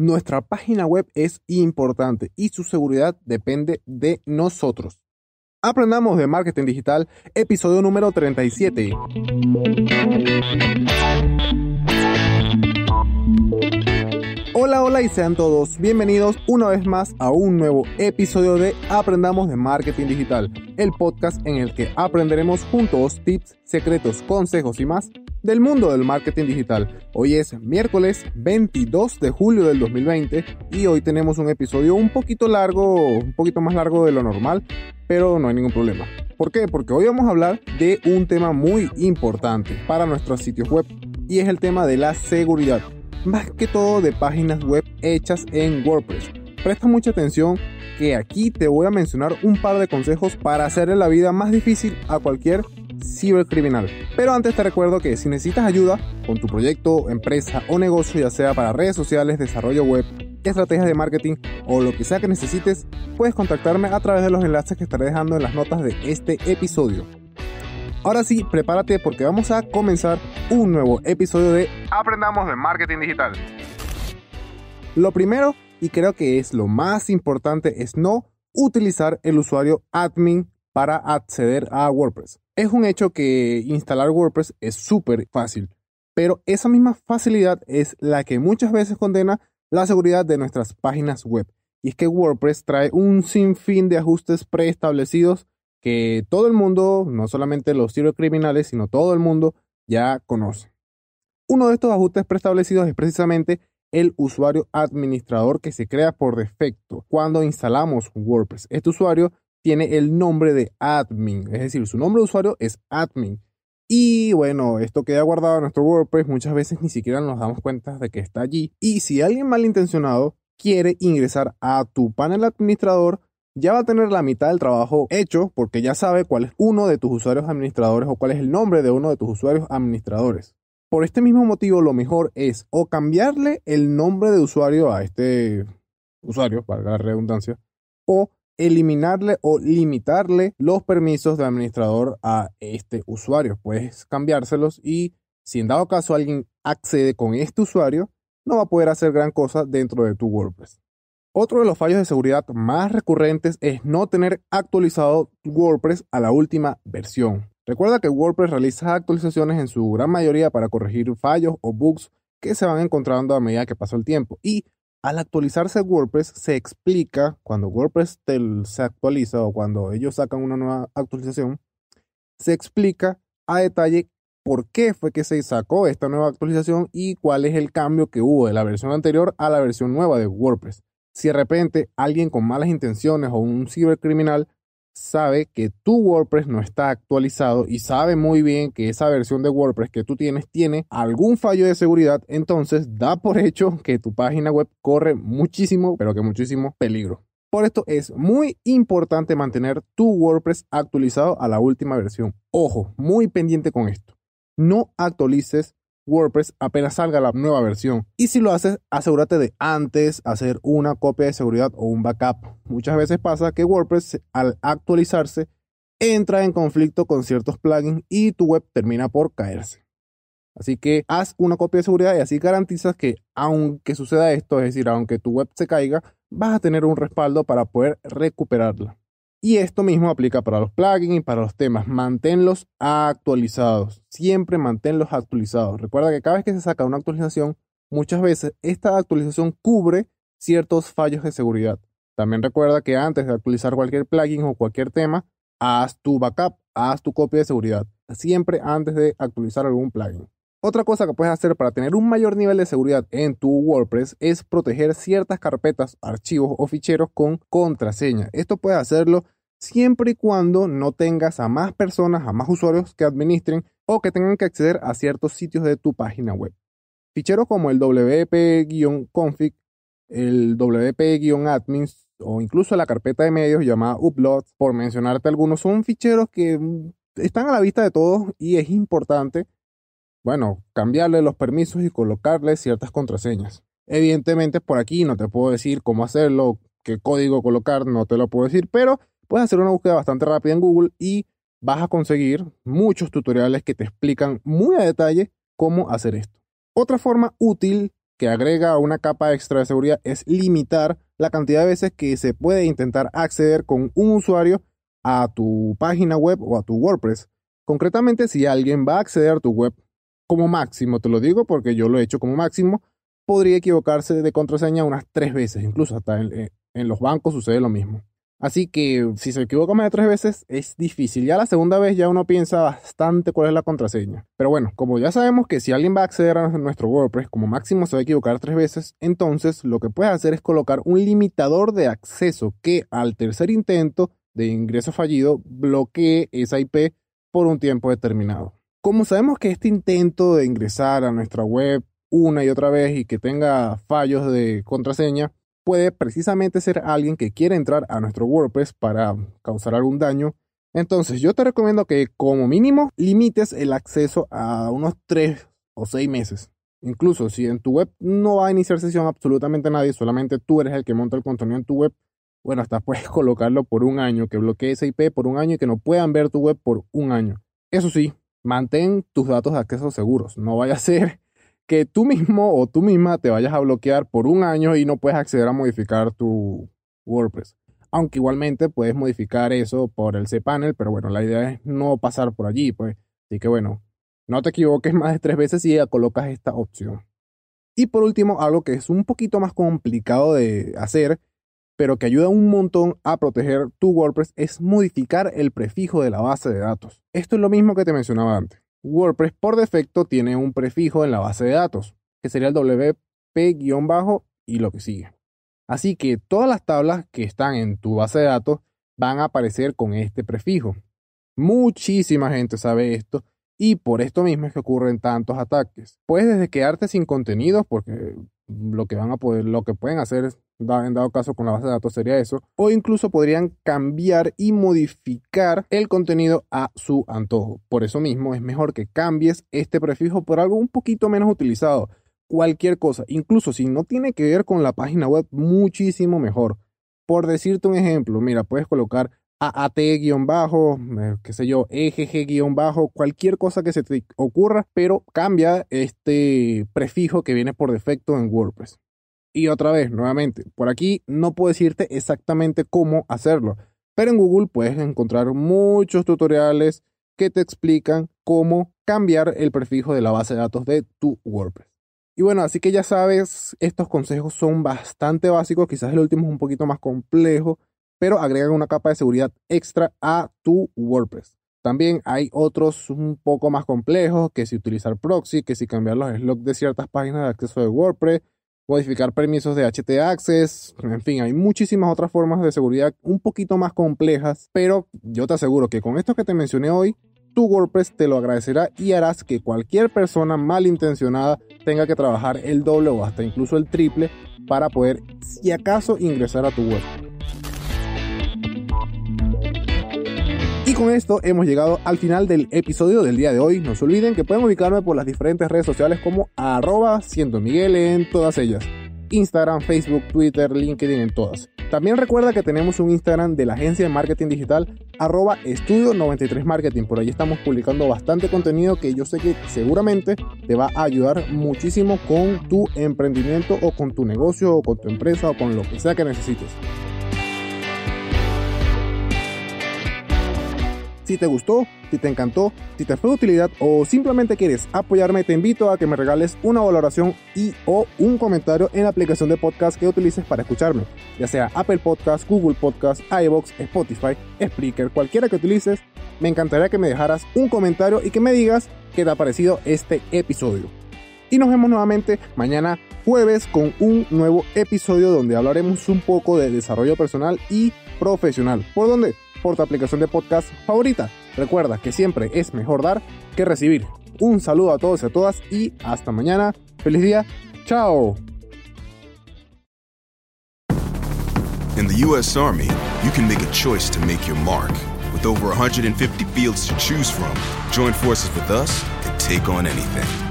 Nuestra página web es importante y su seguridad depende de nosotros. Aprendamos de marketing digital, episodio número 37. Hola, hola y sean todos bienvenidos una vez más a un nuevo episodio de Aprendamos de Marketing Digital, el podcast en el que aprenderemos juntos tips, secretos, consejos y más del mundo del marketing digital. Hoy es miércoles 22 de julio del 2020 y hoy tenemos un episodio un poquito largo, un poquito más largo de lo normal, pero no hay ningún problema. ¿Por qué? Porque hoy vamos a hablar de un tema muy importante para nuestros sitios web y es el tema de la seguridad, más que todo de páginas web hechas en WordPress. Presta mucha atención que aquí te voy a mencionar un par de consejos para hacerle la vida más difícil a cualquier cibercriminal. Pero antes te recuerdo que si necesitas ayuda con tu proyecto, empresa o negocio, ya sea para redes sociales, desarrollo web, estrategias de marketing o lo que sea que necesites, puedes contactarme a través de los enlaces que estaré dejando en las notas de este episodio. Ahora sí, prepárate porque vamos a comenzar un nuevo episodio de Aprendamos de Marketing Digital. Lo primero, y creo que es lo más importante, es no utilizar el usuario admin para acceder a WordPress. Es un hecho que instalar WordPress es súper fácil, pero esa misma facilidad es la que muchas veces condena la seguridad de nuestras páginas web. Y es que WordPress trae un sinfín de ajustes preestablecidos que todo el mundo, no solamente los cibercriminales, sino todo el mundo ya conoce. Uno de estos ajustes preestablecidos es precisamente el usuario administrador que se crea por defecto cuando instalamos WordPress. Este usuario tiene el nombre de admin, es decir, su nombre de usuario es admin. Y bueno, esto queda guardado en nuestro WordPress, muchas veces ni siquiera nos damos cuenta de que está allí. Y si alguien malintencionado quiere ingresar a tu panel administrador, ya va a tener la mitad del trabajo hecho porque ya sabe cuál es uno de tus usuarios administradores o cuál es el nombre de uno de tus usuarios administradores. Por este mismo motivo, lo mejor es o cambiarle el nombre de usuario a este usuario, para la redundancia, o eliminarle o limitarle los permisos de administrador a este usuario. Puedes cambiárselos y si en dado caso alguien accede con este usuario, no va a poder hacer gran cosa dentro de tu WordPress. Otro de los fallos de seguridad más recurrentes es no tener actualizado WordPress a la última versión. Recuerda que WordPress realiza actualizaciones en su gran mayoría para corregir fallos o bugs que se van encontrando a medida que pasa el tiempo y al actualizarse WordPress se explica, cuando WordPress se actualiza o cuando ellos sacan una nueva actualización, se explica a detalle por qué fue que se sacó esta nueva actualización y cuál es el cambio que hubo de la versión anterior a la versión nueva de WordPress. Si de repente alguien con malas intenciones o un cibercriminal sabe que tu WordPress no está actualizado y sabe muy bien que esa versión de WordPress que tú tienes tiene algún fallo de seguridad, entonces da por hecho que tu página web corre muchísimo, pero que muchísimo peligro. Por esto es muy importante mantener tu WordPress actualizado a la última versión. Ojo, muy pendiente con esto. No actualices WordPress apenas salga la nueva versión. Y si lo haces, asegúrate de antes hacer una copia de seguridad o un backup. Muchas veces pasa que WordPress al actualizarse entra en conflicto con ciertos plugins y tu web termina por caerse. Así que haz una copia de seguridad y así garantizas que aunque suceda esto, es decir, aunque tu web se caiga, vas a tener un respaldo para poder recuperarla. Y esto mismo aplica para los plugins y para los temas. Manténlos actualizados. Siempre manténlos actualizados. Recuerda que cada vez que se saca una actualización, muchas veces esta actualización cubre ciertos fallos de seguridad. También recuerda que antes de actualizar cualquier plugin o cualquier tema, haz tu backup, haz tu copia de seguridad. Siempre antes de actualizar algún plugin. Otra cosa que puedes hacer para tener un mayor nivel de seguridad en tu WordPress es proteger ciertas carpetas, archivos o ficheros con contraseña. Esto puedes hacerlo siempre y cuando no tengas a más personas, a más usuarios que administren o que tengan que acceder a ciertos sitios de tu página web. Ficheros como el wp-config, el wp-admins o incluso la carpeta de medios llamada upload, por mencionarte algunos, son ficheros que están a la vista de todos y es importante bueno, cambiarle los permisos y colocarle ciertas contraseñas. Evidentemente por aquí no te puedo decir cómo hacerlo, qué código colocar, no te lo puedo decir, pero puedes hacer una búsqueda bastante rápida en Google y vas a conseguir muchos tutoriales que te explican muy a detalle cómo hacer esto. Otra forma útil que agrega una capa extra de seguridad es limitar la cantidad de veces que se puede intentar acceder con un usuario a tu página web o a tu WordPress. Concretamente, si alguien va a acceder a tu web como máximo, te lo digo porque yo lo he hecho como máximo, podría equivocarse de contraseña unas tres veces, incluso hasta en, en los bancos sucede lo mismo. Así que si se equivoca más de tres veces es difícil. Ya la segunda vez ya uno piensa bastante cuál es la contraseña. Pero bueno, como ya sabemos que si alguien va a acceder a nuestro WordPress, como máximo se va a equivocar tres veces, entonces lo que puedes hacer es colocar un limitador de acceso que al tercer intento de ingreso fallido bloquee esa IP por un tiempo determinado. Como sabemos que este intento de ingresar a nuestra web una y otra vez y que tenga fallos de contraseña, puede precisamente ser alguien que quiere entrar a nuestro WordPress para causar algún daño. Entonces yo te recomiendo que como mínimo limites el acceso a unos 3 o 6 meses. Incluso si en tu web no va a iniciar sesión absolutamente nadie, solamente tú eres el que monta el contenido en tu web, bueno, hasta puedes colocarlo por un año, que bloquee esa IP por un año y que no puedan ver tu web por un año. Eso sí, mantén tus datos de acceso seguros. No vaya a ser que tú mismo o tú misma te vayas a bloquear por un año y no puedes acceder a modificar tu WordPress. Aunque igualmente puedes modificar eso por el cPanel, pero bueno, la idea es no pasar por allí, pues. Así que bueno, no te equivoques más de tres veces y ya colocas esta opción. Y por último, algo que es un poquito más complicado de hacer, pero que ayuda un montón a proteger tu WordPress, es modificar el prefijo de la base de datos. Esto es lo mismo que te mencionaba antes. WordPress por defecto tiene un prefijo en la base de datos, que sería el WP- y lo que sigue. Así que todas las tablas que están en tu base de datos van a aparecer con este prefijo. Muchísima gente sabe esto y por esto mismo es que ocurren tantos ataques. Puedes desde quedarte sin contenidos porque lo que van a poder, lo que pueden hacer en dado caso con la base de datos sería eso, o incluso podrían cambiar y modificar el contenido a su antojo. Por eso mismo es mejor que cambies este prefijo por algo un poquito menos utilizado. Cualquier cosa, incluso si no tiene que ver con la página web, muchísimo mejor. Por decirte un ejemplo, mira, puedes colocar AAT-bajo, eh, qué sé yo, EGG-bajo, cualquier cosa que se te ocurra, pero cambia este prefijo que viene por defecto en WordPress. Y otra vez, nuevamente, por aquí no puedo decirte exactamente cómo hacerlo, pero en Google puedes encontrar muchos tutoriales que te explican cómo cambiar el prefijo de la base de datos de tu WordPress. Y bueno, así que ya sabes, estos consejos son bastante básicos, quizás el último es un poquito más complejo, pero agregan una capa de seguridad extra a tu WordPress. También hay otros un poco más complejos, que si utilizar proxy, que si cambiar los slots de ciertas páginas de acceso de WordPress, modificar permisos de HT Access, en fin, hay muchísimas otras formas de seguridad un poquito más complejas, pero yo te aseguro que con esto que te mencioné hoy, tu WordPress te lo agradecerá y harás que cualquier persona malintencionada tenga que trabajar el doble o hasta incluso el triple para poder, si acaso, ingresar a tu web. Con esto hemos llegado al final del episodio del día de hoy. No se olviden que pueden ubicarme por las diferentes redes sociales como arroba siendo Miguel en todas ellas. Instagram, Facebook, Twitter, LinkedIn en todas. También recuerda que tenemos un Instagram de la agencia de marketing digital arroba estudio 93 marketing. Por ahí estamos publicando bastante contenido que yo sé que seguramente te va a ayudar muchísimo con tu emprendimiento o con tu negocio o con tu empresa o con lo que sea que necesites. Si te gustó, si te encantó, si te fue de utilidad o simplemente quieres apoyarme, te invito a que me regales una valoración y o un comentario en la aplicación de podcast que utilices para escucharme, ya sea Apple Podcast, Google Podcast, iBox, Spotify, Spreaker, cualquiera que utilices. Me encantaría que me dejaras un comentario y que me digas qué te ha parecido este episodio. Y nos vemos nuevamente mañana jueves con un nuevo episodio donde hablaremos un poco de desarrollo personal y profesional. ¿Por dónde? Por tu aplicación de podcast favorita. Recuerda que siempre es mejor dar que recibir. Un saludo a todos y a todas y hasta mañana. Feliz día. Chao. In the US Army, you can make a choice to make your mark. With over 150 fields to choose from, join forces with us and take on anything.